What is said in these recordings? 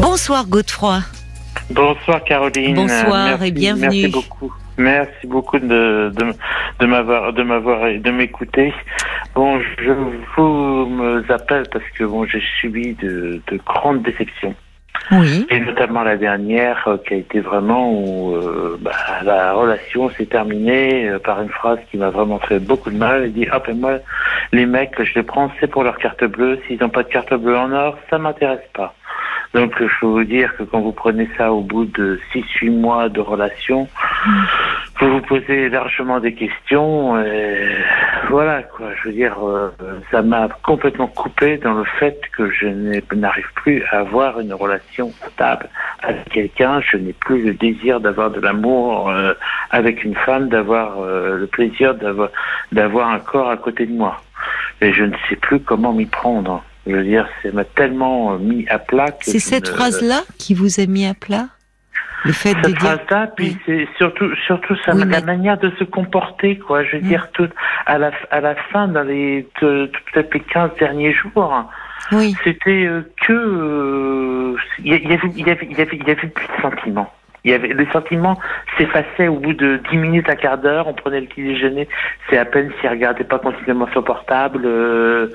Bonsoir Godefroy. Bonsoir Caroline. Bonsoir Merci- et bienvenue. Merci beaucoup. Merci beaucoup de, de, de m'avoir de m'avoir de m'écouter. Bon, je vous me appelle parce que bon, j'ai subi de, de grandes déceptions. Oui. Et notamment la dernière euh, qui a été vraiment où euh, bah, la relation s'est terminée euh, par une phrase qui m'a vraiment fait beaucoup de mal. Elle dit ah ben moi les mecs je les prends c'est pour leur carte bleue. S'ils n'ont pas de carte bleue en or ça m'intéresse pas. Donc je peux vous dire que quand vous prenez ça au bout de 6-8 mois de relation, vous vous posez largement des questions. Et voilà quoi. Je veux dire, euh, ça m'a complètement coupé dans le fait que je n'arrive plus à avoir une relation stable avec quelqu'un. Je n'ai plus le désir d'avoir de l'amour euh, avec une femme, d'avoir euh, le plaisir d'avoir un corps à côté de moi. Et je ne sais plus comment m'y prendre. Je veux dire, ça m'a tellement euh, mis à plat que C'est cette phrase-là qui vous a mis à plat? Le fait de cette dire. phrase-là, puis c'est surtout, surtout ça, Oui, la manière de se comporter, quoi. Je veux dire, tout, à la, à la fin, dans les, peut-être les 15 derniers jours, Oui. c'était euh, que, euh, il y, avait, il y avait, il y avait, il y avait plus de sentiments. Il y avait, les sentiments s'effaçaient au bout de 10 minutes, un quart d'heure, on prenait le petit déjeuner, c'est à peine s'il regardait pas continuellement son portable, euh,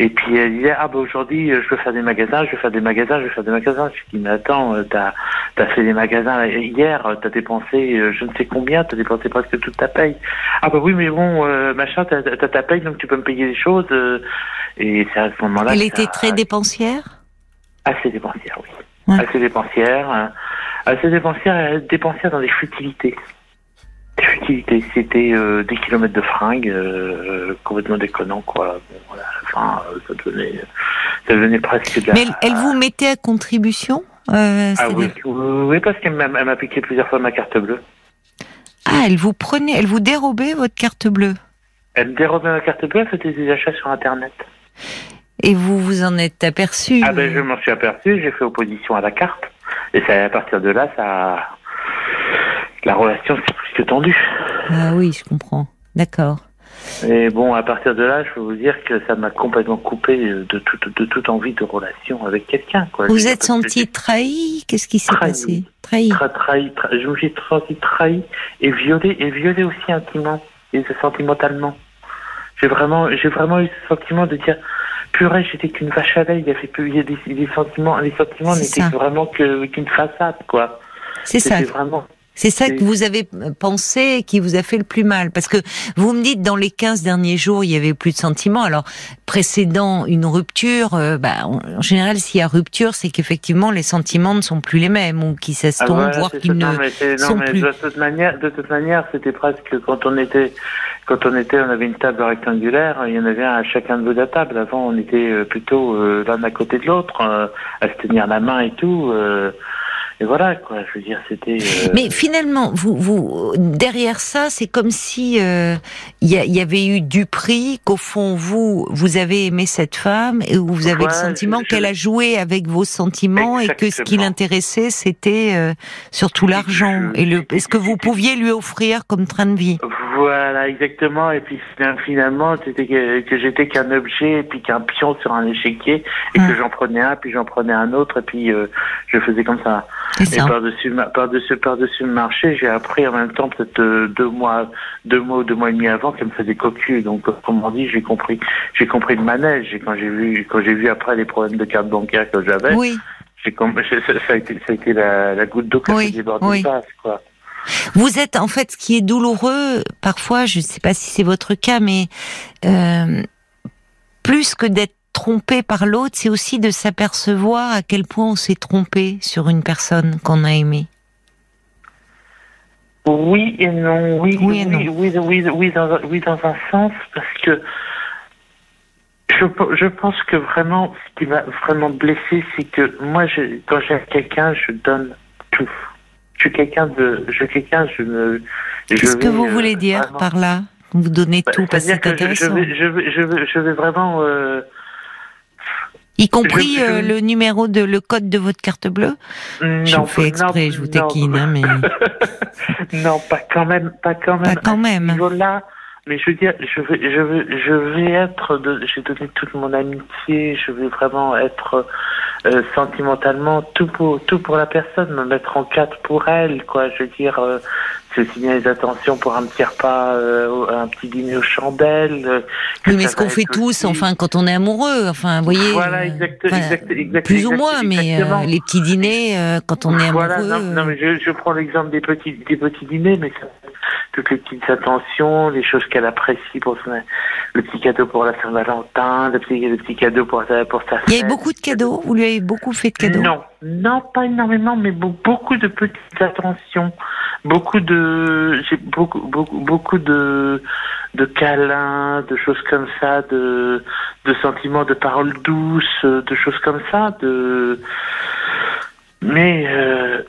et puis elle disait, ah bah aujourd'hui, euh, je veux faire des magasins, je veux faire des magasins, je veux faire des magasins. Je dis, mais attends, euh, t'as, t'as fait des magasins hier, euh, t'as dépensé je ne sais combien, t'as dépensé presque toute ta paye. Ah bah oui, mais bon, euh, machin, t'as, t'as ta paye, donc tu peux me payer des choses, et c'est à ce moment-là. Elle était ça- très dépensière? Assez dépensière, oui. Ouais. Assez dépensière. hein. Assez dépensière, dépensière dans des futilités. C'était euh, des kilomètres de fringues, euh, complètement déconnant, quoi. Bon, voilà, euh, ça devenait, ça devenait presque de la... Mais elle, elle vous mettait à contribution euh, Ah oui, oui, parce qu'elle m'a, piqué plusieurs fois ma carte bleue. Ah, elle vous prenait, elle vous dérobait votre carte bleue. Elle me dérobait ma carte bleue, elle faisait des achats sur Internet. Et vous vous en êtes aperçu Ah ben, je m'en suis aperçu, j'ai fait opposition à la carte. Et ça, à partir de là, ça... La relation s'est plus que tendue. Ah oui, je comprends. D'accord. Et bon, à partir de là, je peux vous dire que ça m'a complètement coupé de toute, de toute envie de relation avec quelqu'un. Quoi. Vous Je êtes senti trahi? Qu'est-ce qui s'est Trahi. passé? Trahi. Tra trahi, tra- je me suis senti trahi et violé, et violé aussi intimement et sentimentalement. J'ai vraiment, j'ai vraiment eu ce sentiment de dire, purée, j'étais qu'une vache à lait. Il y avait plus, il y a des, les sentiments, les sentiments C'est n'étaient ça. vraiment que, qu'une façade, quoi. C'est ça. C'était vraiment. C'est ça que vous avez pensé et qui vous a fait le plus mal. Parce que vous me dites, dans les 15 derniers jours, il y avait plus de sentiments. Alors, précédant une rupture, euh, bah, en, général, s'il y a rupture, c'est qu'effectivement, les sentiments ne sont plus les mêmes ou qu'ils Ah, s'estompent, voilà, voire qu'ils ne non, mais, c'est- non, sont mais plus. de toute manière, de toute manière, c'était presque quand on était, quand on était, on avait une table rectangulaire, il y en avait un à chacun de bout de la table. Avant, on était euh, plutôt euh, l'un à côté de l'autre, euh, à se tenir la main et tout. Euh, et voilà, quoi. Je veux dire, c'était. euh, Mais finalement, vous, vous, derrière ça, c'est comme si euh, il y, a- il y avait eu du prix, qu'au fond vous, vous avez aimé cette femme et où vous avez le sentiment je- qu'elle a joué avec vos sentiments et que ce qui l'intéressait, c'était euh, surtout l'argent et le, et ce que vous pouviez lui offrir comme train de vie? Voilà, exactement. Et puis finalement, c'était que, que j'étais qu'un objet, et puis qu'un pion sur un échiquier, et Hum. que j'en prenais un, puis j'en prenais un autre, et puis euh, je faisais comme ça. Et par-dessus, par-dessus, par-dessus le marché, j'ai appris en même temps, peut-être euh, deux mois, deux mois ou deux mois et demi avant, qu'elle me faisait cocu. Donc, comme on dit, j'ai compris, j'ai compris le manège. Et quand j'ai vu, quand j'ai vu après les problèmes de carte bancaire que j'avais, Oui. j'ai compris, ça, ça a été, ça a été la, la goutte d'eau qui a Oui, oui. quoi. Vous êtes en fait ce qui est douloureux parfois, je ne sais pas si c'est votre cas, mais euh, plus que d'être trompé par l'autre, c'est aussi de s'apercevoir à quel point on s'est trompé sur une personne qu'on a aimée. Oui et non, oui, Oui et oui, oui, oui, oui, dans, oui, dans un sens, parce que je, je pense que vraiment, ce qui m'a vraiment blessé, c'est que moi, je, quand j'aime quelqu'un, je donne tout. Je suis quelqu'un de, je suis quelqu'un, je me. je Qu'est-ce que vous euh, voulez dire vraiment- par là? Vous donnez Bah, tout parce que c'est que je, je intéressant. vais, je vais, je vais, je vais vraiment. euh, Y compris je- je- euh, le numéro de le code de votre carte bleue? je non, vous fais exprès, non, je vous non. taquine, hein, mais non, pas quand même, pas quand même. pas quand À ce même. niveau-là, mais je veux dire, je vais, je vais, je vais être, de, j'ai donné toute mon amitié, je vais vraiment être euh, sentimentalement tout pour, tout pour la personne, me mettre en quatre pour elle, quoi. Je veux dire, euh, c'est bien les attentions pour un petit repas, euh, un petit dîner aux chandelles. euh, Oui, mais ce qu'on fait tous, aussi- enfin, quand on est amoureux, enfin, vous voyez. Voilà, exact, enfin, exact, exact, Plus ou moins, mais les petits dîners, quand on est amoureux. Voilà, non, non, mais je, je prends l'exemple des petits, des petits dîners, mais ça- toutes les petites attentions, les choses qu'elle apprécie pour son, le petit cadeau pour la Saint-Valentin, le petit, le petit cadeau pour sa, pour sa Il y avait beaucoup de cadeaux. Vous lui avez beaucoup fait de cadeaux? Non, non, pas énormément, mais be- beaucoup de petites attentions, beaucoup de, j'ai beaucoup, beaucoup, beaucoup de, de câlins, de choses comme ça, de, de sentiments, de paroles douces, de choses comme ça, de, mais euh,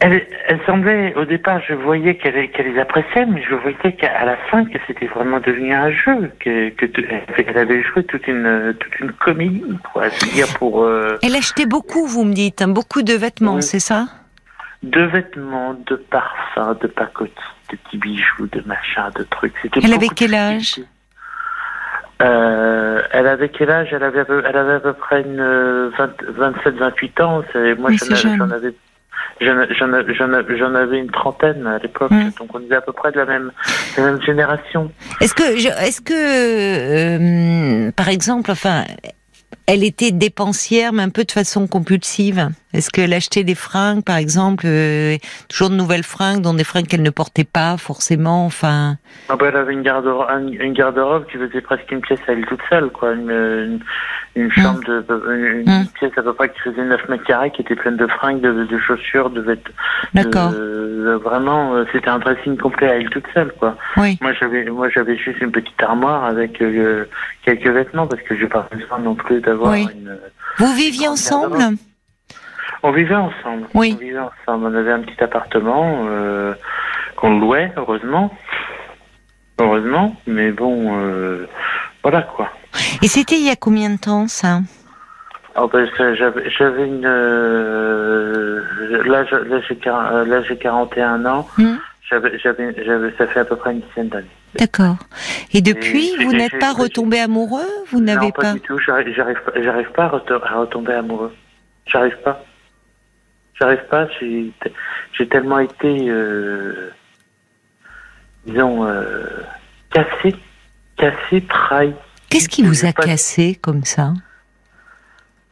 elle, elle semblait, au départ, je voyais qu'elle les appréciait, mais je voyais qu'à la fin que c'était vraiment devenu un jeu, que, elle avait joué toute une toute une comédie, quoi. C'est-à-dire pour euh, Elle achetait beaucoup, vous me dites, hein, beaucoup de vêtements, Oui. c'est ça? De vêtements, de parfums, de pacotis, de petits bijoux, de machins, de trucs. C'était Elle avait quel âge? euh, Elle avait quel âge? Elle avait à peu, elle avait à peu près une 27-28 ans. C'est- Moi, Oui, j'en avais-. J'en avais. J'en j'en avais, j'en avais- j'en avais une trentaine à l'époque, Mm. donc on était à peu près de la même, de la même génération. Est-ce que, je- est-ce que, euh, par exemple, enfin, elle était dépensière, mais un peu de façon compulsive Est-ce qu'elle achetait des fringues, par exemple, euh, toujours de nouvelles fringues, dont des fringues qu'elle ne portait pas forcément Enfin, Ah bah, elle avait une garde-robe, une garde-robe qui faisait presque une pièce à elle toute seule, quoi. Une, une, une chambre de, une, Mm. pièce à peu près qui faisait 9 mètres carrés, qui était pleine de fringues, de, de chaussures, de vêtements. d'accord. de- vraiment, euh, c'était un dressing complet à elle toute seule, quoi. Oui. Moi, j'avais, moi, j'avais juste une petite armoire avec euh, quelques vêtements parce que j'ai pas besoin non plus d'avoir Oui. une. Vous viviez ensemble? On vivait ensemble. Oui. On vivait ensemble. On avait un petit appartement euh, qu'on louait, heureusement. Heureusement, mais bon, euh, voilà quoi. Et c'était il y a combien de temps, ça? Alors, ben, j'avais, une. euh, j'ai, euh, là, j'ai 41 ans. Hmm J'avais, j'avais, j'avais, ça fait à peu près une dizaine d'années. D'accord. Et depuis, Et vous n'êtes j'ai- pas retombé amoureux? Vous n'avez non, pas, pas du tout. J'arrive, j'arrive, pas- j'arrive pas à, reto- à retomber amoureux. J'arrive pas. J'arrive pas. J'ai, j'ai tellement été, euh, disons, euh, cassé, cassé, trahi. Qu'est-ce qui vous a pas- cassé comme ça?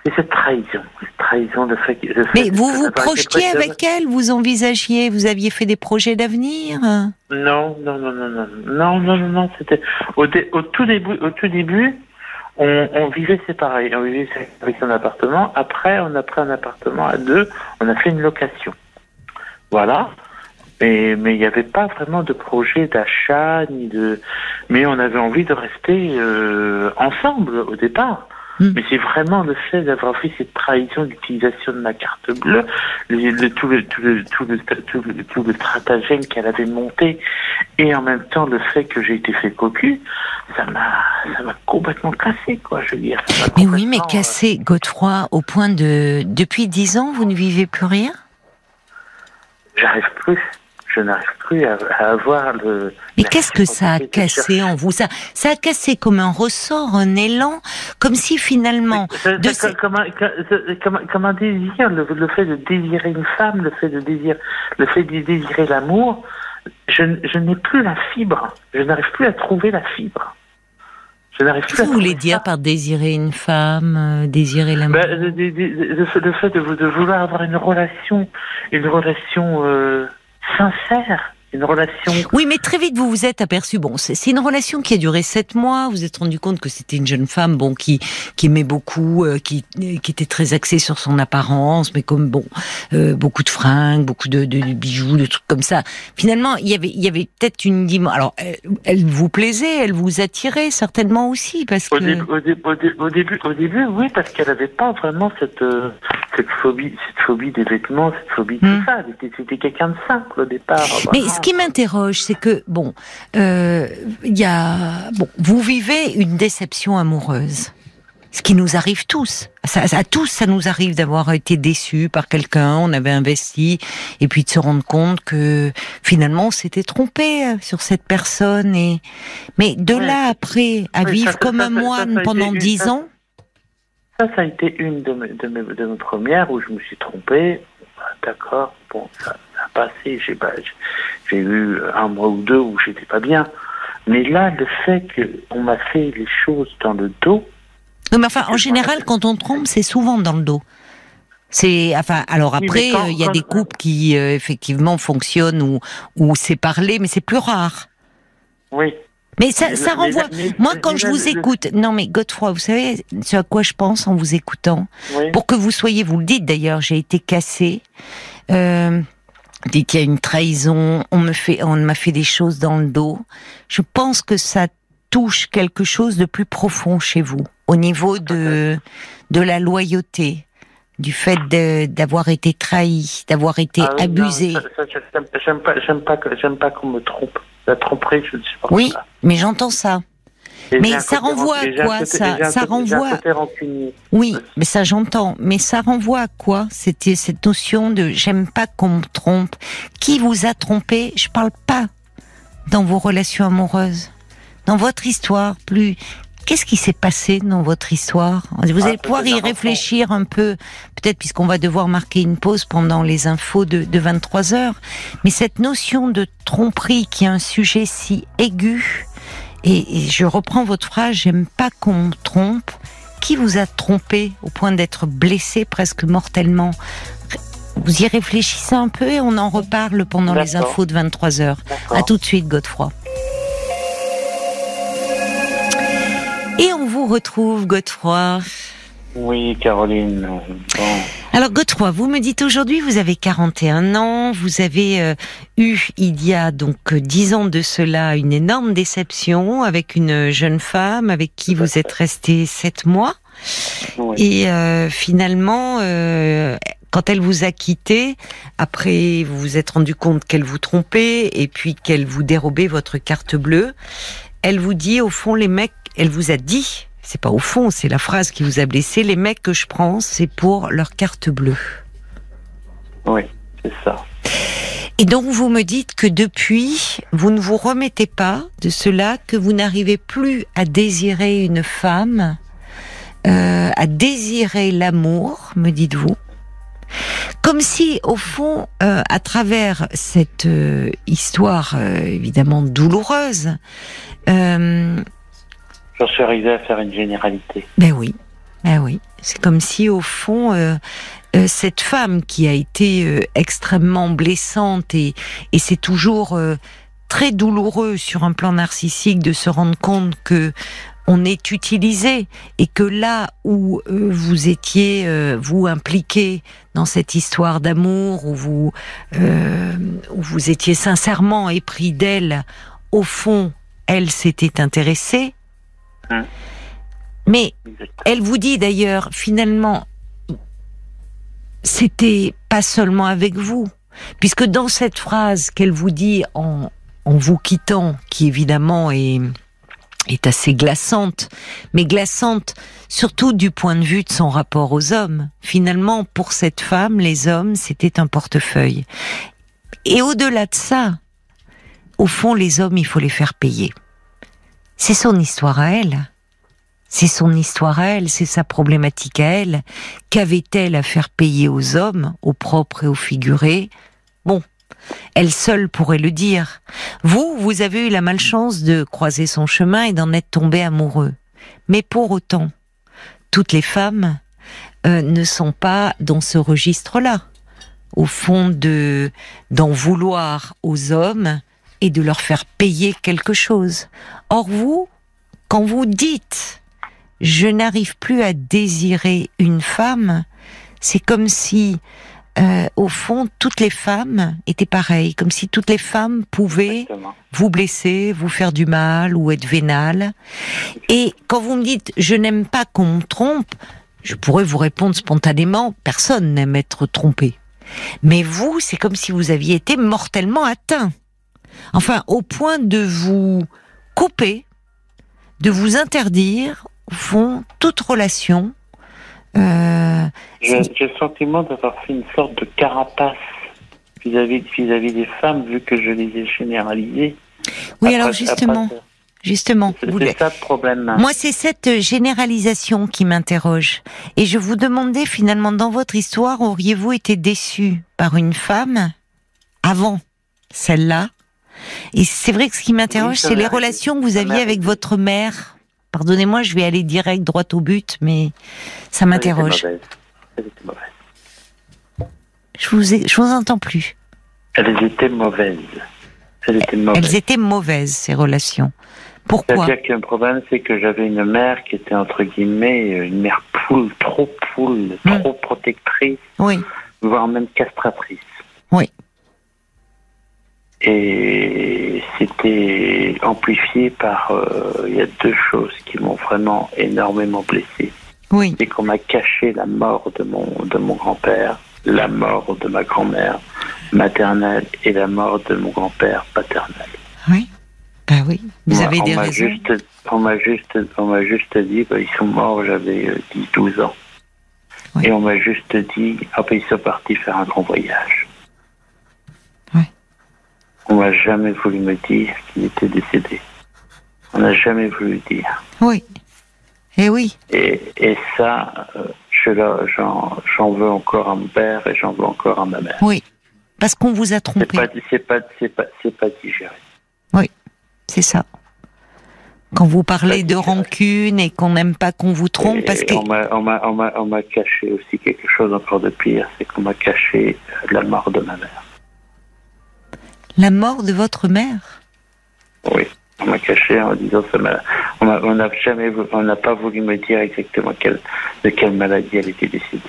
C'est cette trahison, cette trahison, le fait, Mais vous vous projetiez de- avec elle, vous envisagiez, vous aviez fait des projets d'avenir Non, non, non, non, non, non, non, non, non, c'était au, dé- au tout début, au tout début, on, on vivait séparés, on vivait avec son appartement. Après, on a pris un appartement à deux, on a fait une location. Voilà. Mais mais il n'y avait pas vraiment de projet d'achat ni de. Mais on avait envie de rester euh, ensemble au départ. Hmm. Mais c'est vraiment le fait d'avoir fait cette trahison d'utilisation de ma carte bleue, le, le- tout, le, tout, le, tout, le, tout, le, tout le stratagème qu'elle avait monté, et en même temps le fait que j'ai été fait cocu, ça m'a ça m'a complètement cassé, quoi, je veux dire. Mais oui, mais complètement, euh, cassé, Godefroy, au point de... Depuis dix ans, vous ne vivez plus rien? J'arrive plus. Je n'arrive plus à, à avoir le. Mais qu'est-ce que ça a cassé en vous? Ça, ça a cassé comme un ressort, un élan, comme si finalement... Ça- de ça- ces- comme, un, comme- comme, un- comme un désir, le, le fait de désirer une femme, le fait de désirer, le fait de désirer l'amour, je, n'ai plus la fibre. Je n'arrive plus à trouver la fibre. Je n'arrive plus Qu'est-ce que vous voulez dire ça. par désirer une femme, euh, désirer l'amour? Ben, le, le- le- le fait- de vouloir avoir une relation, une relation euh, sincère, une relation. Oui, mais très vite vous vous êtes aperçu. Bon, c'est une relation qui a duré sept mois. Vous vous êtes rendu compte que c'était une jeune femme, bon, qui qui aimait beaucoup, euh, qui qui était très axée sur son apparence, mais comme bon, euh, beaucoup de fringues, beaucoup de, de, de bijoux, de trucs comme ça. Finalement, il y avait il y avait peut-être une dimension. Alors, elle, elle vous plaisait, elle vous attirait certainement aussi, parce que Au, dé- au, dé- au, dé- au début, au début, oui, parce qu'elle n'avait pas vraiment cette euh, cette phobie, cette phobie des vêtements, cette phobie de tout ça. C'était quelqu'un de simple au départ. Mais qui m'interroge, c'est que bon, euh, il y a bon, vous vivez une déception amoureuse. Ce qui nous arrive tous. Ça, à tous, ça nous arrive d'avoir été déçus par quelqu'un, on avait investi, et puis de se rendre compte que finalement on s'était trompé euh, sur cette personne. Et mais de là après à vivre comme un moine pendant dix ans. Ça, ça a été une de mes, de mes, de mes premières où je me suis trompé. D'accord, bon, ça, passé. J'ai j'ai eu un mois ou deux où j'étais pas bien. Mais là, le fait qu'on m'a fait les choses dans le dos. mais enfin, en général, quand on trompe, c'est souvent dans le dos. C'est enfin alors après il y a des couples qui euh, effectivement fonctionnent ou ou c'est parlé mais c'est plus rare. Oui. Mais ça, ça renvoie. Moi, quand je vous écoute, non mais Godefroy, vous savez ce à quoi je pense en vous écoutant, pour que vous soyez, vous le dites d'ailleurs, j'ai été cassée. Euh, dit qu'il y a une trahison, on me fait, on m'a fait des choses dans le dos. Je pense que ça touche quelque chose de plus profond chez vous, au niveau de de la loyauté, du fait d'avoir été trahi, d'avoir été ah abusé. J'aime pas, j'aime pas, pas qu'on me trompe. La tromperie, je ne pas. Oui, mais j'entends ça mais ça renvoie à quoi Ça, ça renvoie. Oui, mais ça j'entends. Mais ça renvoie à quoi C'était cette notion de j'aime pas qu'on me trompe. Qui vous a trompé? Je parle pas dans vos relations amoureuses, dans votre histoire. Plus Qu'est-ce qui s'est passé dans votre histoire? Vous allez ah, pouvoir y réfléchir un peu, peut-être puisqu'on va devoir marquer une pause pendant les infos de, de 23 heures. Mais cette notion de tromperie qui est un sujet si aigu, et, je reprends votre phrase, j'aime pas qu'on me trompe. Qui vous a trompé au point d'être blessé presque mortellement? Vous y réfléchissez un peu et on en reparle pendant les infos de 23 heures. À tout de suite, Godefroy. Et on vous retrouve, Godefroy. Oui, Caroline. Alors Godefroy, vous me dites aujourd'hui, vous avez 41 ans, vous avez euh, eu il y a donc 10 ans de cela une énorme déception avec une jeune femme avec qui vous êtes resté 7 mois. Et euh, finalement, euh, quand elle vous a quitté, après vous vous êtes rendu compte qu'elle vous trompait et puis qu'elle vous dérobait votre carte bleue, elle vous dit au fond les mecs, elle vous a dit c'est pas au fond, c'est la phrase qui vous a blessé. Les mecs que je prends, c'est pour leur carte bleue. Oui, c'est ça. Et donc vous me dites que depuis, vous ne vous remettez pas de cela, que vous n'arrivez plus à désirer une femme, euh, à désirer l'amour, me dites-vous. Comme si, au fond, euh, à travers cette euh, histoire évidemment douloureuse, J'en suis arrivé à faire une généralité. Ben oui, ben oui. C'est comme si au fond, euh, euh, cette femme qui a été euh, extrêmement blessante et, et c'est toujours très douloureux sur un plan narcissique de se rendre compte que on est utilisé et que là où vous étiez vous impliqué dans cette histoire d'amour où vous où vous étiez sincèrement épris d'elle, au fond elle s'était intéressée Hein. Mais elle vous dit d'ailleurs, finalement, c'était pas seulement avec vous, puisque dans cette phrase qu'elle vous dit en, en vous quittant, qui évidemment est, est assez glaçante, mais glaçante surtout du point de vue de son rapport aux hommes. Finalement, pour cette femme, les hommes, c'était un portefeuille. Et au-delà de ça, au fond, les hommes, il faut les faire payer. C'est son histoire à elle. C'est son histoire à elle, c'est sa problématique à elle. Qu'avait-elle à faire payer aux hommes, aux propres et aux figurés? Bon, elle seule pourrait le dire. Vous, vous avez eu la malchance de croiser son chemin et d'en être tombé amoureux. Mais pour autant, toutes les femmes euh, ne sont pas dans ce registre-là. Au fond de d'en vouloir aux hommes et de leur faire payer quelque chose. Or vous, quand vous dites je n'arrive plus à désirer une femme, c'est comme si euh, au fond, toutes les femmes étaient pareilles, comme si toutes les femmes pouvaient vous blesser, vous faire du mal ou être vénales. Et quand vous me dites je n'aime pas qu'on me trompe, je pourrais vous répondre spontanément personne n'aime être trompé. Mais vous, c'est comme si vous aviez été mortellement atteint. Enfin, au point de vous couper, de vous interdire, fond, toute relation. Euh, J'ai le sentiment d'avoir fait une sorte de carapace vis-à-vis vis-à-vis des femmes, vu que je les ai généralisées. Oui, alors justement. Justement, c'est ça le problème. Moi, c'est cette généralisation qui m'interroge. Et je vous demandais finalement, dans votre histoire, auriez-vous été déçu par une femme avant celle-là? Et c'est vrai que ce qui m'interroge, c'est les relations que vous aviez avec votre mère. Pardonnez-moi, je vais aller direct, droit au but, mais ça m'interroge. Je vous, je vous entends plus. Elles étaient mauvaises. Elles étaient mauvaises. Elles étaient mauvaises, ces relations. Pourquoi C'est-à-dire qu'un problème, c'est que j'avais une mère qui était, entre guillemets, une mère poule, trop poule, hmm. trop protectrice, oui. voire même castratrice. Oui. Et c'était amplifié par. Euh, il y a deux choses qui m'ont vraiment énormément blessé. Oui. C'est qu'on m'a caché la mort de mon, de mon grand-père, la mort de ma grand-mère maternelle et la mort de mon grand-père paternel. Oui. Bah oui, vous avez des on raisons. Juste, on m'a juste, on m'a juste dit, bah, ils sont morts, j'avais 10-12 euh, ans. Et on m'a juste dit, ah ben, ils sont partis faire un grand voyage. On m'a jamais voulu me dire qu'il était décédé. On n'a jamais voulu dire. Oui. Et eh oui. Et, et ça, euh, j'en veux encore à mon père et j'en veux encore à ma mère. Oui. Parce qu'on vous a trompé. C'est pas, pas, pas, pas digéré. Oui. C'est ça. Quand vous parlez de rancune et qu'on n'aime pas qu'on vous trompe, parce que... On m'a caché aussi quelque chose encore de pire, c'est qu'on m'a caché la mort de ma mère. La mort de votre mère? Oui, on m'a caché en disant ça. On n'a jamais, on n'a pas voulu me dire exactement quelle, de quelle maladie elle était décédée.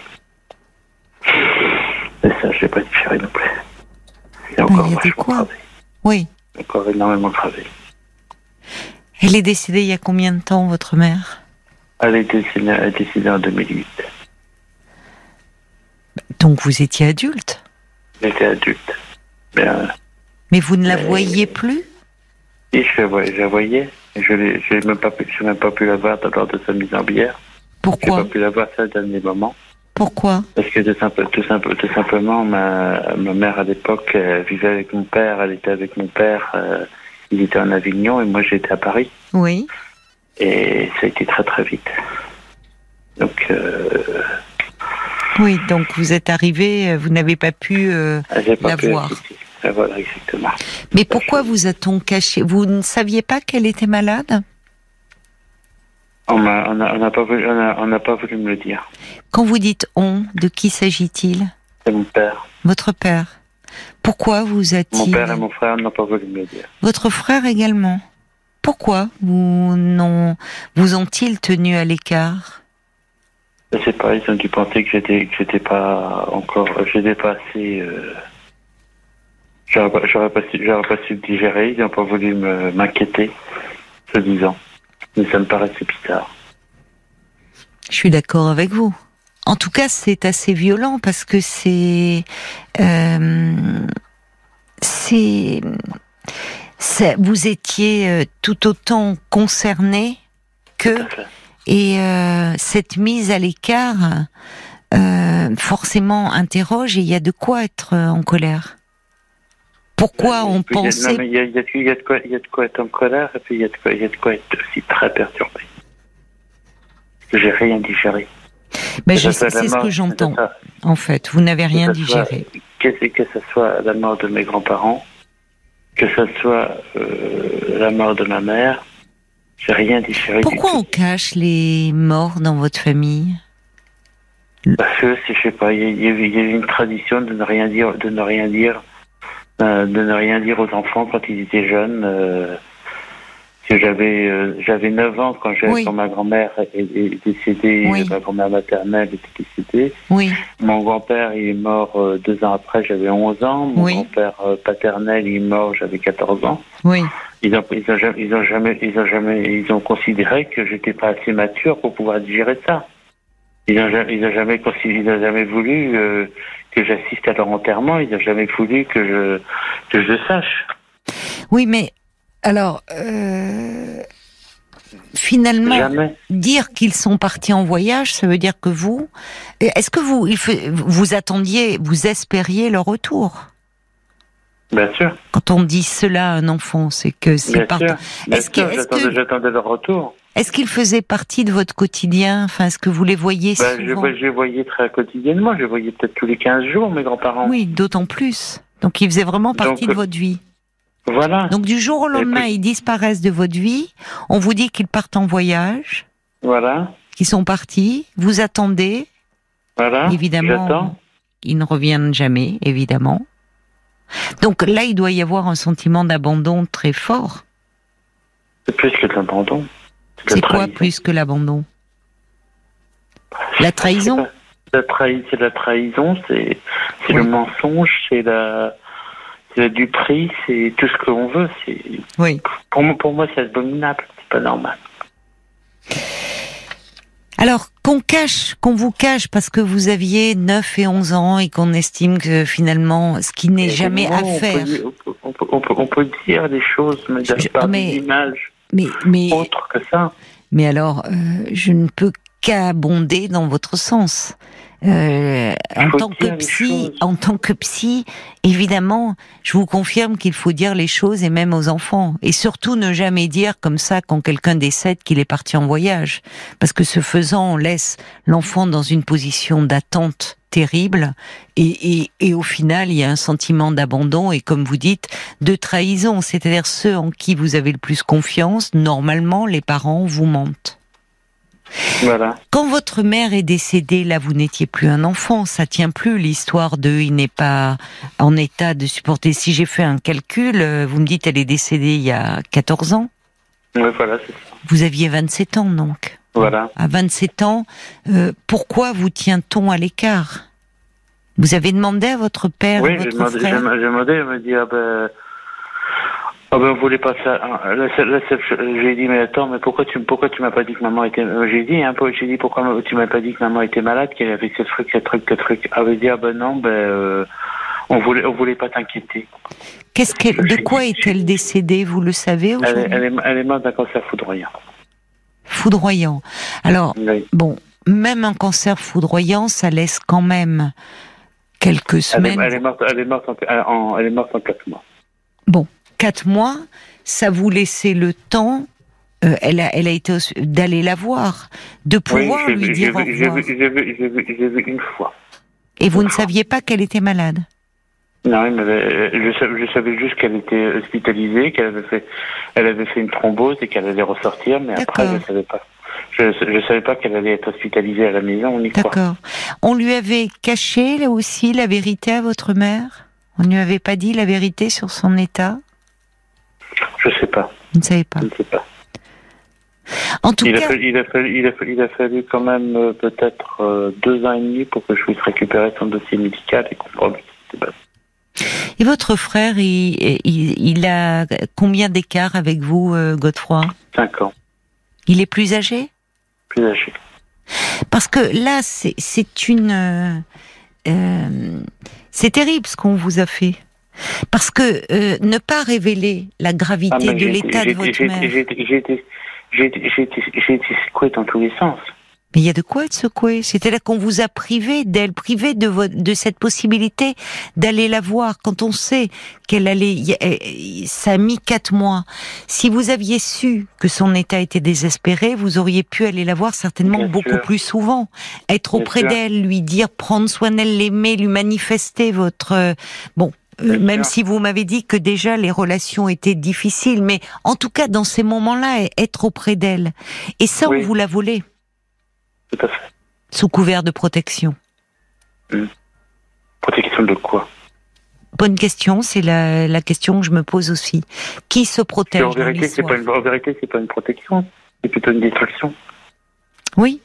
Et ça, je n'ai pas différé non plus. Il y a encore quoi Oui. Encore énormément travaillé. Elle est décédée il y a combien de temps, votre mère? Elle est, décédée, en 2008. Donc vous étiez adulte? J'étais adulte. Mais, vous ne la voyiez plus? Oui, je, la voyais. Je n'ai même, pas pu, même pas pu la voir lors de sa mise en bière. Pourquoi? Je n'ai pas pu la voir ça dernier moment. Pourquoi? Parce que tout, simple, tout, simple, tout simplement, ma, ma mère à l'époque vivait avec mon père, elle était avec mon père. Euh, il était en Avignon et moi j'étais à Paris. Oui. Et ça a été très très vite. Donc. Euh, oui, donc vous êtes arrivé, euh, vous n'avez pas pu euh, la voir. Voilà, exactement. Mais pourquoi vous a-t-on caché? Vous ne saviez pas qu'elle était malade? On n'a pas, voulu, on pas voulu me le dire. Quand vous dites on, de qui s'agit-il? C'est mon père. Votre père pourquoi vous a-t-il... Mon père et mon frère n'ont pas voulu me le dire. Votre frère également Pourquoi vous, non, vous ont-ils tenu à l'écart? Je sais pas, ils ont dû penser que j'étais, que j'étais pas encore, j'étais pas assez... Euh, j'aurais, pas, j'aurais, pas su, j'aurais pas su le digérer, ils n'ont pas voulu m'inquiéter, se disant. Mais ça me paraissait bizarre. Je suis d'accord avec vous. En tout cas, c'est assez violent parce que c'est euh, c'est vous étiez euh, tout autant concerné que et euh, cette mise à l'écart forcément interroge et il y a de quoi être en colère. Pourquoi on pensait Il y, a de quoi être en colère et puis il y a de quoi, y a de quoi être aussi très perturbé. J'ai rien digéré. Ben, c'est ce que j'entends. En fait, vous n'avez rien digéré. que, que ce soit la mort de mes grands-parents, que ce soit euh, la mort de ma mère, j'ai rien digéré. Pourquoi on cache les morts dans votre famille Parce que je sais pas, il y, a une tradition de ne rien dire, de ne rien dire, euh, de ne rien dire aux enfants quand ils étaient jeunes. Euh, j'avais euh, j'avais 9 ans quand, quand ma grand-mère est, décédée, ma grand-mère maternelle était décédée. Oui. Mon grand-père il est mort euh, deux ans après, j'avais 11 ans. Mon grand-père euh, paternel il est mort, j'avais 14 ans. Oui. Ils ont, ils ont, ils ont jamais ils ont jamais ils ont considéré que j'étais pas assez mature pour pouvoir digérer ça. Ils ont jamais jamais voulu que j'assiste à leur enterrement. Ils ont jamais voulu que je que je le sache. Oui, mais alors, euh, finalement, Jamais. dire qu'ils sont partis en voyage, ça veut dire que vous, est-ce que vous, il vous attendiez, vous espériez leur retour? Bien sûr. Quand on dit cela à un enfant, c'est que c'est Bien part- sûr. Bien Est-ce que- sûr, est-ce j'attendais, que- j'attendais leur retour. Est-ce qu'ils faisaient partie de votre quotidien? Enfin, est-ce que vous les voyez Ben, je, souvent je les voyais très quotidiennement. Je les voyais peut-être tous les 15 jours, mes grands-parents. Oui, d'autant plus. Donc, ils faisaient vraiment partie Donc, de votre vie. Voilà. Donc, du jour au lendemain, puis- ils disparaissent de votre vie. On vous dit qu'ils partent en voyage, Voilà. qu'ils sont partis. Vous attendez. Voilà. Évidemment, J'attends. ils ne reviennent jamais, évidemment. Donc là, il doit y avoir un sentiment d'abandon très fort. C'est plus que de l'abandon. C'est quoi plus que l'abandon? La trahison? C'est la, trahi- c'est la trahison, c'est Oui. le mensonge, c'est la, la duperie, c'est tout ce que l'on veut. Oui. pour moi, pour moi, c'est abominable. C'est pas normal. Alors, qu'on cache, qu'on vous cache parce que vous aviez 9 et 11 ans et qu'on estime que finalement, ce qui n'est jamais à on faire. On peut, on peut- on peut dire des choses, mais Je- par mais- des images Mais, mais, autres que ça. mais alors, euh, je ne peux qu'abonder dans votre sens. Euh, en tant que psy, en tant que psy, évidemment, je vous confirme qu'il faut dire les choses et même aux enfants. Et surtout ne jamais dire comme ça quand quelqu'un décède qu'il est parti en voyage. Parce que ce faisant, on laisse l'enfant dans une position d'attente terrible et, et, et au final, il y a un sentiment d'abandon et comme vous dites, de trahison. C'est-à-dire ceux en qui vous avez le plus confiance, normalement, les parents vous mentent. Voilà. Quand votre mère est décédée, là, vous n'étiez plus un enfant, ça tient plus l'histoire de il n'est pas en état de supporter. Si j'ai fait un calcul, euh, vous me dites elle est décédée il y a 14 ans. Ouais, voilà, c'est ça. Vous aviez 27 ans donc. Voilà. À 27 ans, euh, pourquoi vous tient-on à l'écart? Vous avez demandé à votre père Oui, j'ai votre demandé, j'ai elle m'a dit, ah ben, ah ben, on voulait pas ça. Ah, j'ai dit, mais attends, mais pourquoi tu, pourquoi tu m'as pas dit que maman était, euh, j'ai dit, hein, j'ai dit, pourquoi tu m'as pas dit que maman était malade, qu'elle avait ce truc, ce truc, ce truc. Elle avait dit, ah ben non, ben, euh, on voulait, on voulait pas t'inquiéter. Qu'est-ce qu'elle, de quoi est-elle décédée? Vous le savez Elle, elle est, elle est morte d'un cancer foudroyant. Foudroyant. Alors, Oui. Bon, même un cancer foudroyant, ça laisse quand même quelques Elle est, semaines, elle est morte, elle est morte en, en- elle est morte en quatre mois. quatre mois. Ça vous laissait le temps. euh, elle a, elle a été d'aller la voir, de pouvoir lui vu, dire vu, vu, j'ai vu une fois. Et vous ne saviez pas qu'elle était malade. Non, mais euh, je, savais, je savais juste qu'elle était hospitalisée, qu'elle avait fait, elle avait fait une thrombose et qu'elle allait ressortir, mais après je savais pas. Je, je savais pas qu'elle allait être hospitalisée à la maison ni quoi. D'accord. On lui avait caché là aussi la vérité à votre mère? On ne lui avait pas dit la vérité sur son état? Je sais pas. Vous ne savez pas. Je ne sais pas. En tout Il a, cas, fallu, il, a fallu, il, a fallu, il a fallu quand même euh, peut-être euh, deux ans et demi pour que je puisse récupérer son dossier médical et comprendre ce qui passé. Et votre frère, il, il, il a combien d'écart avec vous, euh, Godefroy? Cinq ans, Il est plus âgé? Plus âgé. Parce que là, c'est c'est une, euh, euh, c'est terrible ce qu'on vous a fait. Parce que euh, ne pas révéler la gravité Ah, de l'état de votre mère. J'ai été secoué dans tous les sens. Mais il y a de quoi être secoué. Là qu'on vous a privé d'elle, privé de votre, de cette possibilité d'aller la voir. Quand on sait qu'elle allait, eh, ça a mis quatre mois. Si vous aviez su que son état était désespéré, vous auriez pu aller la voir certainement Bien beaucoup sûr. plus souvent, être Bien auprès sûr. d'elle, lui dire, prendre soin d'elle, l'aimer, lui manifester votre, euh, bon. euh, même si vous m'avez dit que déjà les relations étaient difficiles, mais en tout cas dans ces moments-là, être auprès d'elle. Et ça, Oui. on vous l'a volé Tout à fait. sous couvert de protection Protection de quoi? Bonne question, c'est la, la question que je me pose aussi. Qui se protège En vérité, c'est pas une, en vérité, c'est pas une protection, c'est plutôt une destruction. Oui.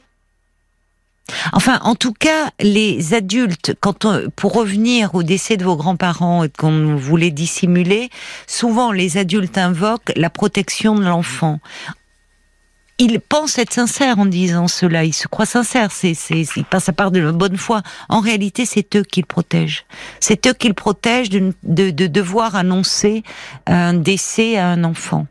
Enfin, en tout cas, les adultes, quand on- pour revenir au décès de vos grands-parents et qu'on voulait dissimuler, souvent les adultes invoquent la protection de l'enfant. Ils pensent être sincères en disant cela, ils se croient sincères, c'est, c'est, ils passent à part de la bonne foi. En réalité, c'est eux qui le protègent. C'est eux qui le protègent de, de, de devoir annoncer un décès à un enfant.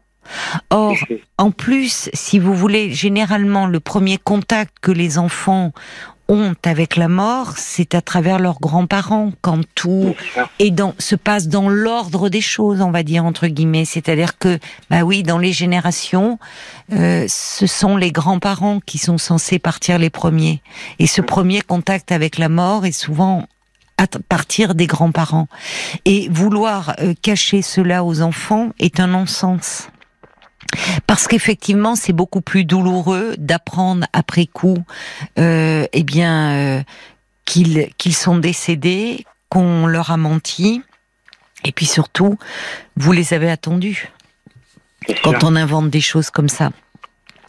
Or, en plus, si vous voulez, généralement, le premier contact que les enfants ont avec la mort, c'est à travers leurs grands-parents, quand tout et dans, se passe dans l'ordre des choses, on va dire entre guillemets. C'est-à-dire que, bah oui, dans les générations, euh, ce sont les grands-parents qui sont censés partir les premiers. Et ce premier contact avec la mort est souvent à partir des grands-parents. Et vouloir euh, cacher cela aux enfants est un non-sens. Parce qu'effectivement, c'est beaucoup plus douloureux d'apprendre après coup, euh, eh bien, euh, qu'ils qu'ils sont décédés, qu'on leur a menti, et puis surtout, vous les avez attendus. Quand on invente des choses comme ça.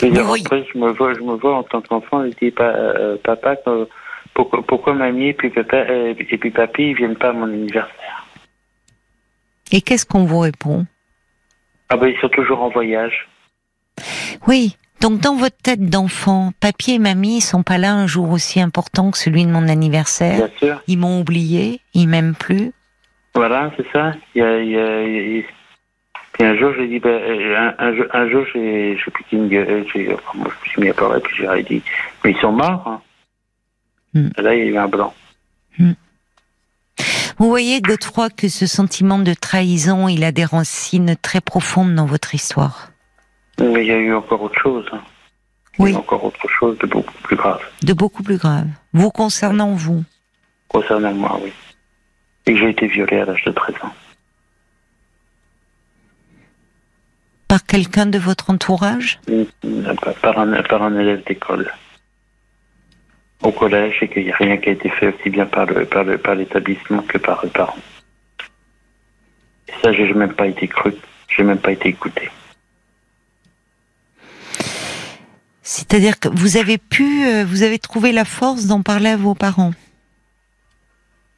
oui. Après, je me vois, je me vois en tant qu'enfant, je dis euh, papa, pourquoi, pourquoi mamie et puis papa et puis papy ils viennent pas à mon anniversaire. Et qu'est-ce qu'on vous répond? Ah ben, ils sont toujours en voyage. Oui. Donc dans votre tête d'enfant, papier et mamie sont pas là un jour aussi important que celui de mon anniversaire? Bien sûr. Ils m'ont oublié, ils m'aiment plus? Voilà, c'est ça. Il y a, il y a, il Puis un jour, j'ai dit, ben, un, un, un, jour, j'ai, j'ai piqué une gueule, enfin, moi, je me suis mis à pleurer, puis j'ai dit, mais ils sont morts. Hein. Hmm. là, il y a eu un blanc. Hmm. Vous voyez, Godefroy, que ce sentiment de trahison, il a des racines très profondes dans votre histoire. Mais il y a eu encore autre chose. Oui. encore autre chose de beaucoup plus grave. De beaucoup plus grave. Vous concernant vous Concernant moi, oui. Et j'ai été violée à l'âge de 13 ans. Par quelqu'un de votre entourage? Par un, par un élève d'école au collège et qu'il n'y a rien qui a été fait aussi bien par le par le par l'établissement que par les parents. Et ça, j'ai même pas été cru, j'ai même pas été écouté. C'est-à-dire que vous avez pu, euh, vous avez trouvé la force d'en parler à vos parents?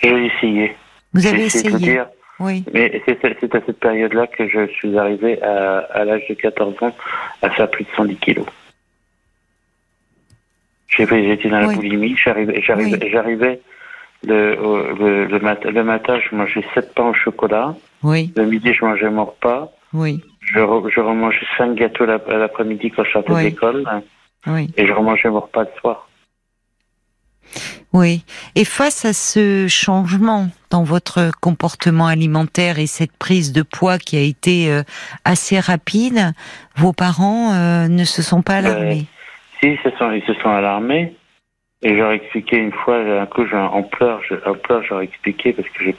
J'ai essayé. Vous avez essayé. Dire, oui. Mais c'est à cette période-là que je suis arrivé à, à l'âge de 14 ans à faire plus de 110 kilos. J'étais dans la boulimie, j'arrivais, j'arrivais, j'arrivais le, le, le, matin, le matin, je mangeais 7 pains au chocolat. Oui. Le midi, je mangeais mon repas. Oui. Je, je remangeais 5 gâteaux l'après-midi quand je sortais de l'école. Oui. Et je remangeais mon repas le soir. Oui. Et face à ce changement dans votre comportement alimentaire et cette prise de poids qui a été euh, assez rapide, vos parents euh, ne se sont pas alarmés? Ils se sont, ils se sont alarmés. Et j'aurais expliqué une fois, un coup, en pleurs, je, en pleurs, j'aurais expliqué parce que j'ai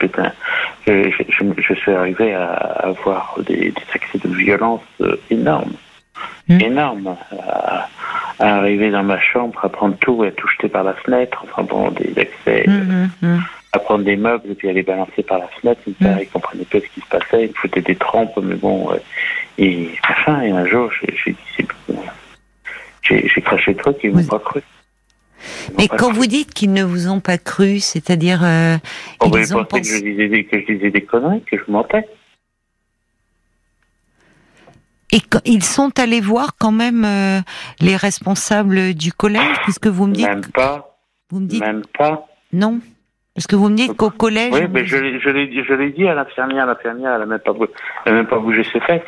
je, je, je, suis arrivé à, avoir des, des accès de violence euh, énormes. Mmh. Énormes. À, arriver dans ma chambre, à prendre tout et à tout jeter par la fenêtre. Enfin bon, des accès, mmh, mmh, à prendre des meubles et puis à les balancer par la fenêtre. Mon père, il comprenait pas ce qui se passait. Il me foutait des trompes, mais bon, et, enfin, et un jour, j'ai dit, c'est j'ai craché trop qu'ils m'ont pas cru. Mais quand vous dites qu'ils ne vous ont pas cru, c'est-à-dire euh, oh, ils ont pensé que je, disais des, que je disais des conneries, que je mentais. Et ils sont allés voir quand même euh, les responsables du collège, puisque vous me dites. Même pas. Vous me dites. Même pas. Non. Parce que vous me dites qu'au collège. Oui, mais je, je l'ai dit à l'infirmière. L'infirmière, elle n'a même pas bougé ses fesses.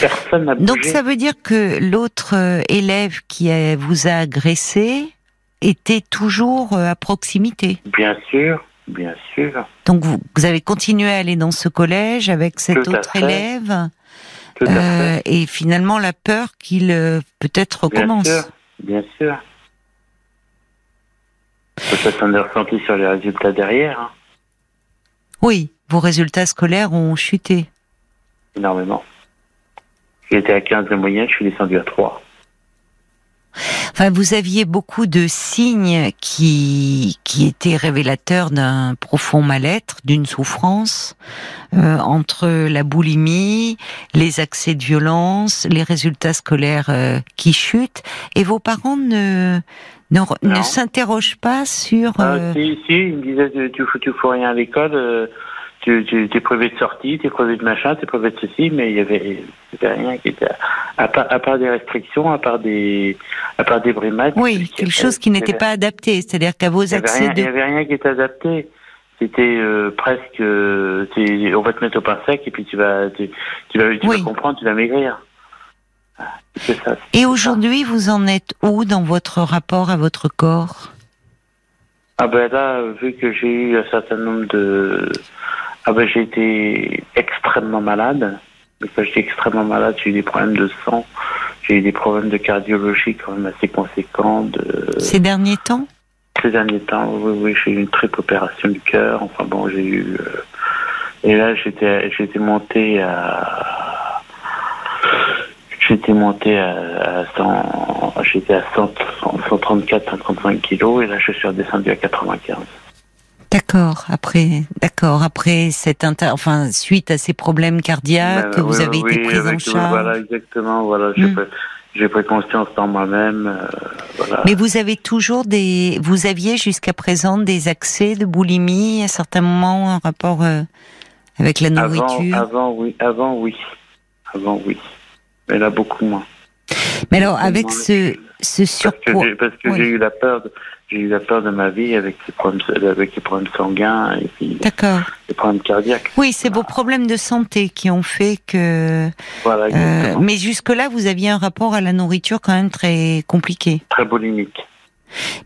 Personne n'a Donc ça veut dire que l'autre euh, élève qui vous a agressé était toujours euh, à proximité Bien sûr, bien sûr. Donc vous, vous avez continué à aller dans ce collège avec cet autre élève euh, et finalement la peur qu'il euh, peut-être recommence. Bien sûr, bien sûr. Peut-être est ressenti sur les résultats derrière. Hein. Oui, vos résultats scolaires ont chuté. Énormément. J'étais à 15 de moyenne, je suis descendu à 3. Enfin, vous aviez beaucoup de signes qui, qui étaient révélateurs d'un profond mal-être, d'une souffrance, euh, entre la boulimie, les accès de violence, les résultats scolaires euh, qui chutent, et vos parents ne, ne, ne s'interrogent pas sur... Ah, euh... si, si, ils me disaient tu, tu, tu fous rien à l'école, euh, tu, tu es prévu de sortie, tu es prévu de machin, tu es prévu de ceci, mais il y avait, rien qui était à, part, à part des restrictions, à part des à part des brimades. Oui, quelque chose qui n'était pas adapté, c'est-à-dire qu'à vos accès Il n'y avait rien qui était adapté. C'était euh, presque, euh, on va te mettre au pain sec et puis tu vas, tu, vas, tu vas comprendre, tu vas maigrir. Ça. Et aujourd'hui, vous en êtes où dans votre rapport à votre corps? Ah ben là, vu que j'ai eu un certain nombre de... Ah ben j'ai été extrêmement malade. Quand j'étais extrêmement malade, j'ai eu des problèmes de sang, j'ai eu des problèmes de cardiologie quand même assez conséquents. De... Ces derniers temps? Ces derniers temps, oui, oui, j'ai eu une triple opération du cœur. Enfin bon, j'ai eu... euh, Et là, j'étais j'étais monté à... J'étais monté à, à 100... J'étais à 100, 134, 135 kilos et là, je suis redescendu à 95. D'accord. Après, d'accord. Après cette inter... enfin suite à ces problèmes cardiaques, Ben, vous oui, avez oui, été pris en charge. Voilà, exactement. Voilà, j'ai pris- j'ai pris conscience dans moi-même. euh, voilà. Mais vous avez toujours des, vous aviez jusqu'à présent des accès de boulimie à certains moments en rapport euh, avec la nourriture? avant, oui, avant, oui, avant, oui. Mais là, beaucoup moins. Mais alors avec ce, ce Parce que surpoids, j'ai, parce que Oui. j'ai eu la peur, de, j'ai eu la peur de ma vie avec les problèmes, avec les problèmes sanguins et puis d'accord. les problèmes cardiaques. Oui, c'est vos problèmes de santé qui ont fait que. Voilà, euh, mais jusque-là, vous aviez un rapport à la nourriture quand même très compliqué. Très boulimique.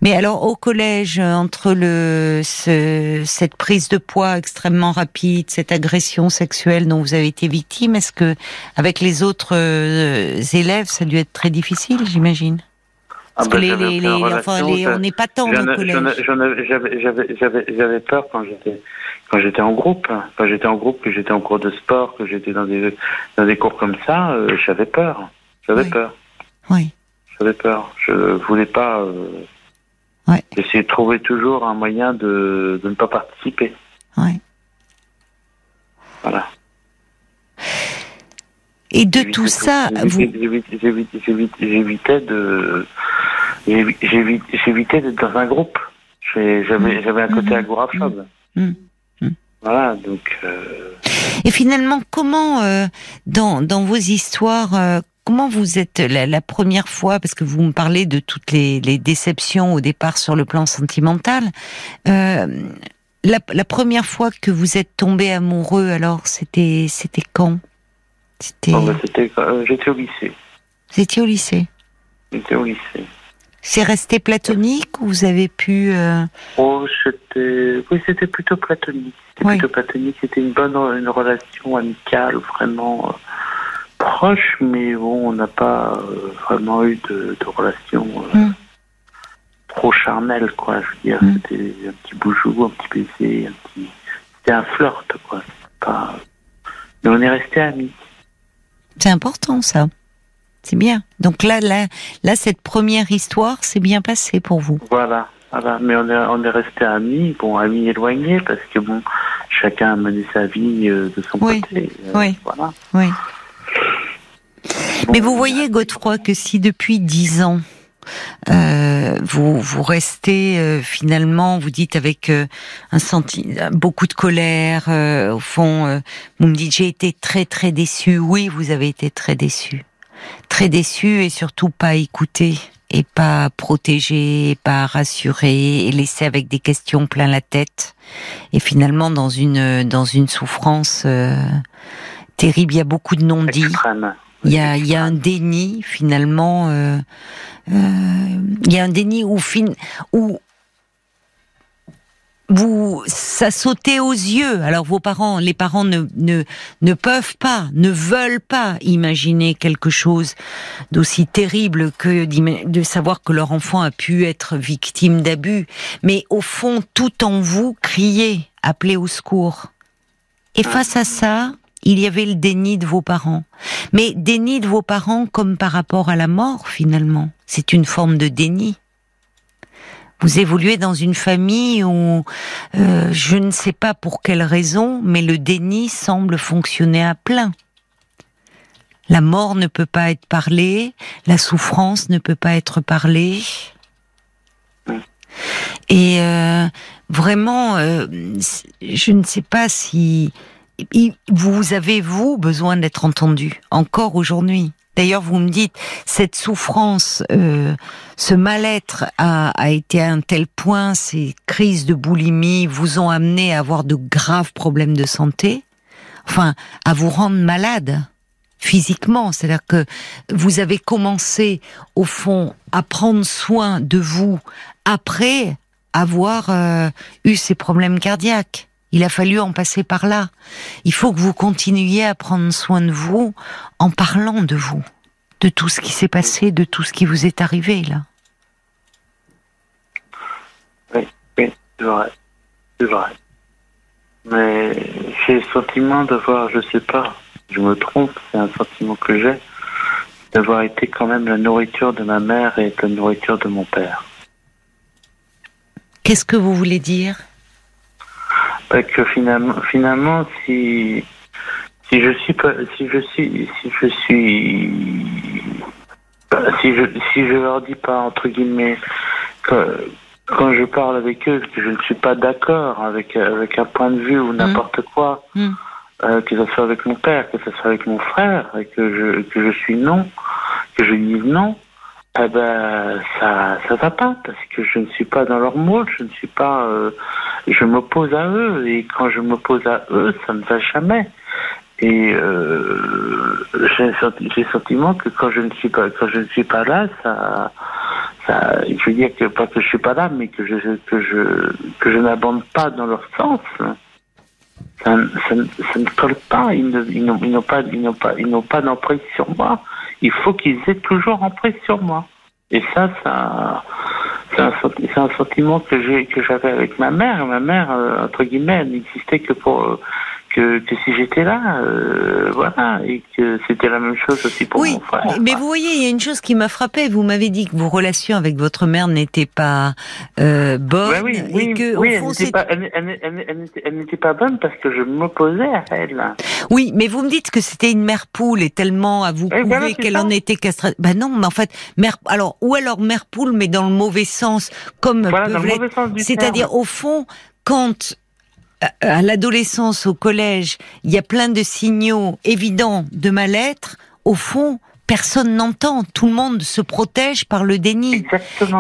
Mais alors au collège, entre le ce- cette prise de poids extrêmement rapide, cette agression sexuelle dont vous avez été victime, est-ce que avec les autres euh, élèves, ça a dû être très difficile, j'imagine? Parce Ah que ben, les, les, aucune les- enfin, relation, les- ça- on n'est pas tant au collège. J'avais peur quand j'étais quand j'étais en groupe, quand j'étais en groupe, que j'étais en cours de sport, que j'étais dans des dans des cours comme ça, euh, j'avais peur, j'avais Oui. peur, Oui. j'avais peur. Je voulais pas. Euh, Ouais. J'essayais de trouver toujours un moyen de, de ne pas participer. Ouais. Voilà. Et de tout ça, vous, J'évitais de. J'évi- j'évi- J'évitais d'être dans un groupe. J'ai- J'avais un côté Mhm. agoraphobe. Mhm. Voilà, donc. euh, Et finalement, comment euh, dans dans vos histoires, euh, comment vous êtes la, la première fois, parce que vous me parlez de toutes les, les déceptions au départ sur le plan sentimental, la, la première fois que vous êtes tombé amoureux, alors c'était c'était quand? C'était bon, bah, J'étais au lycée. vous étiez au lycée? J'étais au lycée. C'est resté platonique ou vous avez pu euh, Oh, c'était. Oui, c'était plutôt platonique. C'était Oui. plutôt platonique. C'était une bonne une relation amicale, vraiment euh, proche, mais bon, on n'a pas euh, vraiment eu de, de relation euh, Mm. trop charnelle, quoi. Je veux dire, Mm. c'était un petit boujou, un petit baiser, un petit. C'était un flirt, quoi. Pas... Mais on est restés amis. C'est important ça. C'est bien. Donc là, là, là, cette première histoire s'est bien passée pour vous. Voilà. Voilà, mais on est, on est resté amis, bon, amis éloignés, parce que bon, chacun a mené sa vie euh, de son Oui, côté. euh, oui. Voilà. Oui. Bon, Mais vous voyez, Godefroy, que si depuis dix ans, euh, vous vous restez euh, finalement, vous dites avec euh, un senti beaucoup de colère, au fond, vous me dites j'ai été très très déçu. Oui, vous avez été très déçu, très déçu et surtout pas écouté et pas protégé, et pas rassuré et laissé avec des questions plein la tête et finalement dans une dans une souffrance euh, terrible. Il y a beaucoup de non-dits. Il y a, il y a un déni finalement. euh, euh, il y a un déni où, fin, où vous, ça sautait aux yeux. Alors vos parents, les parents ne, ne, ne peuvent pas, ne veulent pas imaginer quelque chose d'aussi terrible que de savoir que leur enfant a pu être victime d'abus. Mais au fond, tout en vous criait, appelez au secours. Et face à ça, il y avait le déni de vos parents. Mais déni de vos parents comme par rapport à la mort, finalement. C'est une forme de déni. Vous évoluez dans une famille où euh, je ne sais pas pour quelle raison, mais le déni semble fonctionner à plein. La mort ne peut pas être parlée, la souffrance ne peut pas être parlée. Et euh, vraiment, euh, je ne sais pas si vous avez vous besoin d'être entendu encore aujourd'hui? D'ailleurs, vous me dites cette souffrance, euh, ce mal-être a, a été à un tel point, ces crises de boulimie vous ont amené à avoir de graves problèmes de santé, enfin à vous rendre malade. physiquement. C'est-à-dire que vous avez commencé, au fond, à prendre soin de vous après avoir euh, eu ces problèmes cardiaques. Il a fallu en passer par là. Il faut que vous continuiez à prendre soin de vous en parlant de vous, de tout ce qui s'est passé, de tout ce qui vous est arrivé là. Oui, oui, c'est vrai. C'est vrai. Mais j'ai le sentiment d'avoir, je sais pas, je me trompe, c'est un sentiment que j'ai, d'avoir été quand même la nourriture de ma mère et la nourriture de mon père. Qu'est-ce que vous voulez dire? Bah, Que finalement, finalement, si si je suis pas, si je suis, si je suis, bah, si je si je leur dis pas entre guillemets que quand je parle avec eux, que je ne suis pas d'accord avec, avec un point de vue ou n'importe quoi, mm. euh, que ce soit avec mon père, que ce soit avec mon frère, et que je, que je suis non, que je dise non, eh ben, ça, ça va pas, parce que je ne suis pas dans leur mode, je ne suis pas, euh, je m'oppose à eux, et quand je m'oppose à eux, ça ne va jamais. Et euh, j'ai le sentiment que quand je ne suis pas, quand je ne suis pas là, ça, je veux dire que pas que je suis pas là, mais que je que je que je n'abonde pas dans leur sens. Ça, ne colle pas. Ils n'ont pas pas pas d'emprise sur moi. Il faut qu'ils aient toujours emprise sur moi. Et ça, c'est un, sentiment que j'avais avec ma mère. Ma mère, euh, entre guillemets, n'existait que pour que, si j'étais là, euh, voilà, et que c'était la même chose aussi pour mon frère. Mais vous voyez, il y a une chose qui m'a frappé. Vous m'avez dit que vos relations avec votre mère n'étaient pas euh, bonnes. oui, oui, que, oui elle n'était pas, bonne parce que je m'opposais à elle. Oui, mais vous me dites que c'était une mère poule et tellement à vous prouver qu'elle en était castrée. Ben non, mais en fait, mère, alors ou alors mère poule, mais dans le mauvais sens, comme c'est-à-dire au fond quand à l'adolescence, au collège, il y a plein de signaux évidents de mal-être, au fond, personne n'entend. Tout le monde se protège par le déni.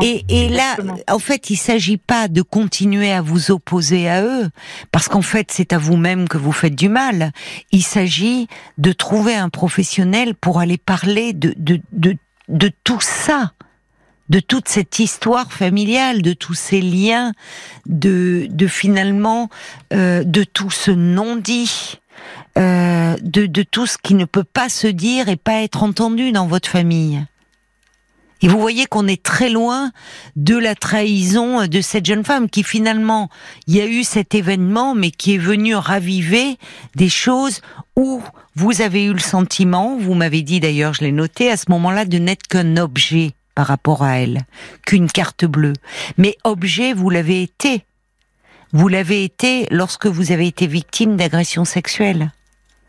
Et, et là, en fait, il s'agit pas de continuer à vous opposer à eux, parce qu'en fait, c'est à vous-même que vous faites du mal. Il s'agit de trouver un professionnel pour aller parler de, de, de, de tout ça de toute cette histoire familiale, de tous ces liens, de, finalement, euh, de tout ce non-dit, euh, de, de tout ce qui ne peut pas se dire et pas être entendu dans votre famille. Et vous voyez qu'on est très loin de la trahison de cette jeune femme qui finalement, il y a eu cet événement, mais qui est venu raviver des choses où vous avez eu le sentiment, vous m'avez dit d'ailleurs, je l'ai noté à ce moment-là, de n'être qu'un objet par rapport à elle qu'une carte bleue. Mais objet, vous l'avez été. Vous l'avez été lorsque vous avez été victime d'agression sexuelle.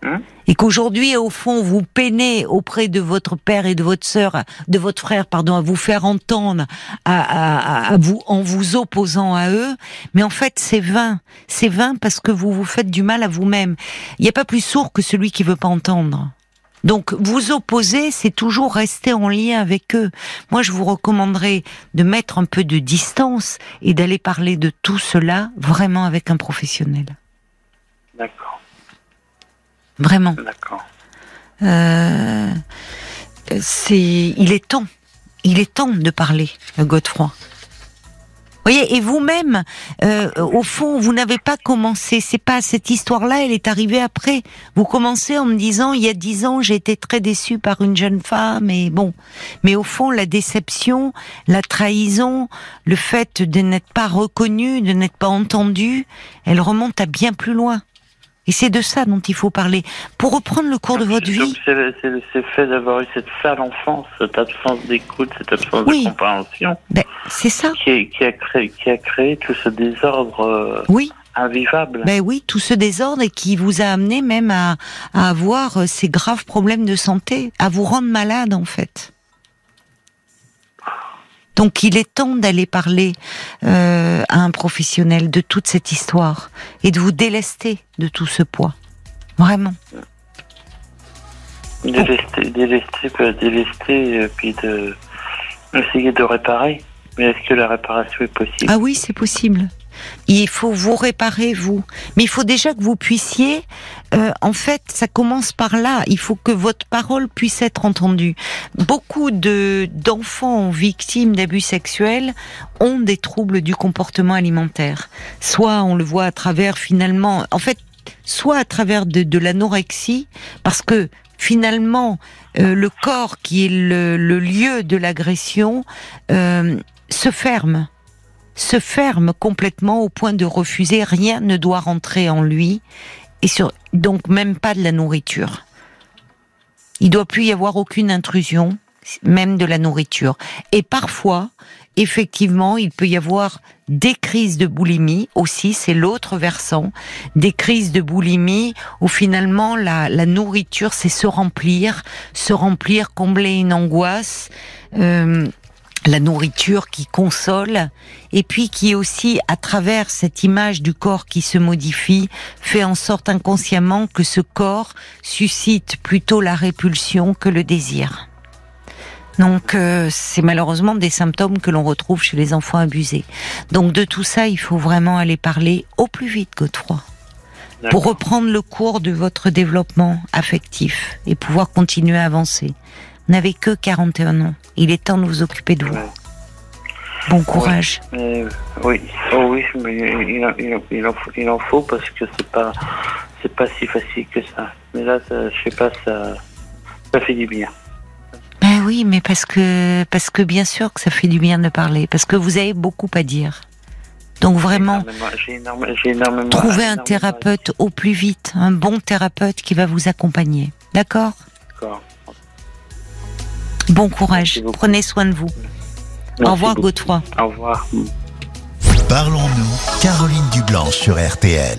Hein? Et qu'aujourd'hui, au fond, vous peinez auprès de votre père et de votre sœur, de votre frère, pardon, à vous faire entendre, à, vous, en vous opposant à eux. Mais en fait, c'est vain. C'est vain parce que vous vous faites du mal à vous-même. Il n'y a pas plus sourd que celui qui veut pas entendre. Donc vous opposer, c'est toujours rester en lien avec eux. Moi, je vous recommanderais de mettre un peu de distance et d'aller parler de tout cela vraiment avec un professionnel. D'accord. Vraiment. D'accord. Euh, c'est, il est temps. Il est temps de parler, Godefroy voyez, et vous-même, euh, au fond, vous n'avez pas commencé. C'est pas cette histoire-là, elle est arrivée après. Vous commencez en me disant, il y a dix ans, j'ai été très déçue par une jeune femme, et bon. Mais au fond, la déception, la trahison, le fait de n'être pas reconnu, de n'être pas entendu, elle remonte à bien plus loin. Et c'est de ça dont il faut parler. Pour reprendre le cours de votre vie. C'est le fait d'avoir eu cette sale enfance, cette absence d'écoute, cette absence de compréhension. Ben, c'est ça. Qui, a créé, qui a créé tout ce désordre. Euh, oui. Invivable. Ben oui, tout ce désordre et qui vous a amené même à, à avoir euh, ces graves problèmes de santé, à vous rendre malade en fait. Donc il est temps d'aller parler euh, à un professionnel de toute cette histoire et de vous délester de tout ce poids. Vraiment. Délester, délester, délester, puis de essayer de réparer. Mais est-ce que la réparation est possible? Ah oui, c'est possible. Il faut vous réparer vous, mais il faut déjà que vous puissiez. Euh, en fait, ça commence par là. Il faut que votre parole puisse être entendue. Beaucoup de d'enfants victimes d'abus sexuels ont des troubles du comportement alimentaire. Soit on le voit à travers finalement, en fait, soit à travers de, de l'anorexie, parce que finalement, euh, le corps qui est le, lieu de l'agression euh, se ferme, se ferme complètement au point de refuser. Rien ne doit rentrer en lui, et sur, donc même pas de la nourriture. Il doit plus y avoir aucune intrusion, même de la nourriture. Et parfois, effectivement, il peut y avoir des crises de boulimie aussi, c'est l'autre versant, des crises de boulimie où finalement la, nourriture c'est se remplir, se remplir, combler une angoisse. Euh, la nourriture qui console et puis qui aussi à travers cette image du corps qui se modifie fait en sorte inconsciemment que ce corps suscite plutôt la répulsion que le désir. Donc euh, c'est malheureusement des symptômes que l'on retrouve chez les enfants abusés. Donc de tout ça, il faut vraiment aller parler au plus vite, Godefroy, pour reprendre le cours de votre développement affectif et pouvoir continuer à avancer. N'avez que 41 ans. Il est temps de vous occuper de vous. Bon courage. oui, oh oui, mais il, en, faut, il, en, faut, parce que c'est pas c'est pas si facile que ça. Mais là, ça, je sais pas, ça, ça fait du bien. Ben oui, mais parce que, parce que bien sûr que ça fait du bien de parler, parce que vous avez beaucoup à dire. Donc vraiment, trouvez un thérapeute au plus vite, un bon thérapeute qui va vous accompagner. D'accord? D'accord. Bon courage, prenez soin de vous. au revoir Godefroy. Au revoir. Parlons-nous, Caroline Dublanche sur RTL.